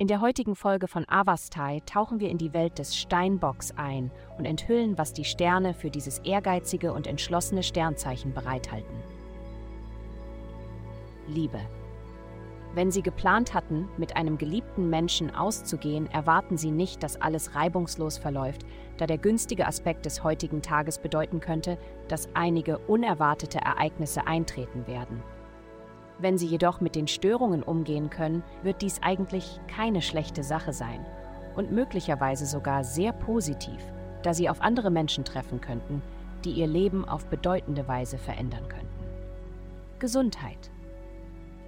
In der heutigen Folge von Avastai tauchen wir in die Welt des Steinbocks ein und enthüllen, was die Sterne für dieses ehrgeizige und entschlossene Sternzeichen bereithalten. Liebe. Wenn Sie geplant hatten, mit einem geliebten Menschen auszugehen, erwarten Sie nicht, dass alles reibungslos verläuft, da der günstige Aspekt des heutigen Tages bedeuten könnte, dass einige unerwartete Ereignisse eintreten werden. Wenn Sie jedoch mit den Störungen umgehen können, wird dies eigentlich keine schlechte Sache sein und möglicherweise sogar sehr positiv, da Sie auf andere Menschen treffen könnten, die Ihr Leben auf bedeutende Weise verändern könnten. Gesundheit.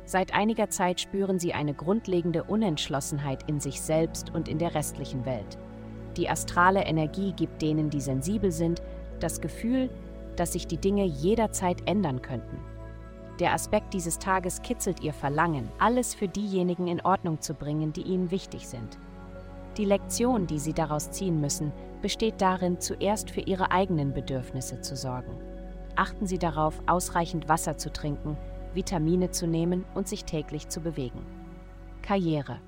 Seit einiger Zeit spüren Sie eine grundlegende Unentschlossenheit in sich selbst und in der restlichen Welt. Die astrale Energie gibt denen, die sensibel sind, das Gefühl, dass sich die Dinge jederzeit ändern könnten der Aspekt dieses Tages kitzelt ihr Verlangen, alles für diejenigen in Ordnung zu bringen, die ihnen wichtig sind. Die Lektion, die sie daraus ziehen müssen, besteht darin, zuerst für ihre eigenen Bedürfnisse zu sorgen. Achten Sie darauf, ausreichend Wasser zu trinken, Vitamine zu nehmen und sich täglich zu bewegen. Karriere.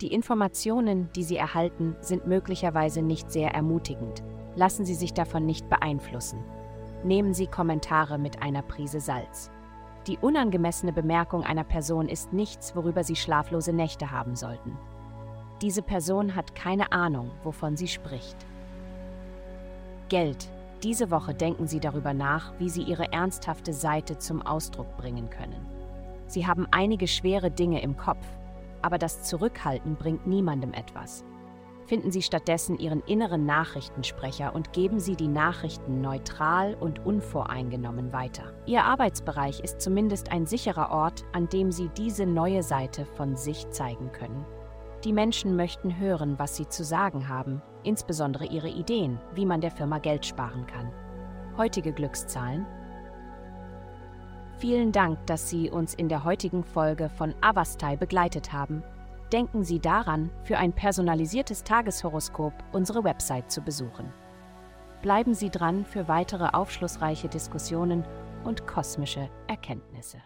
Die Informationen, die Sie erhalten, sind möglicherweise nicht sehr ermutigend. Lassen Sie sich davon nicht beeinflussen. Nehmen Sie Kommentare mit einer Prise Salz. Die unangemessene Bemerkung einer Person ist nichts, worüber Sie schlaflose Nächte haben sollten. Diese Person hat keine Ahnung, wovon sie spricht. Geld. Diese Woche denken Sie darüber nach, wie Sie Ihre ernsthafte Seite zum Ausdruck bringen können. Sie haben einige schwere Dinge im Kopf, aber das Zurückhalten bringt niemandem etwas. Finden Sie stattdessen Ihren inneren Nachrichtensprecher und geben Sie die Nachrichten neutral und unvoreingenommen weiter. Ihr Arbeitsbereich ist zumindest ein sicherer Ort, an dem Sie diese neue Seite von sich zeigen können. Die Menschen möchten hören, was Sie zu sagen haben, insbesondere Ihre Ideen, wie man der Firma Geld sparen kann. Heutige Glückszahlen Vielen Dank, dass Sie uns in der heutigen Folge von Avastai begleitet haben denken Sie daran, für ein personalisiertes Tageshoroskop unsere Website zu besuchen. Bleiben Sie dran für weitere aufschlussreiche Diskussionen und kosmische Erkenntnisse.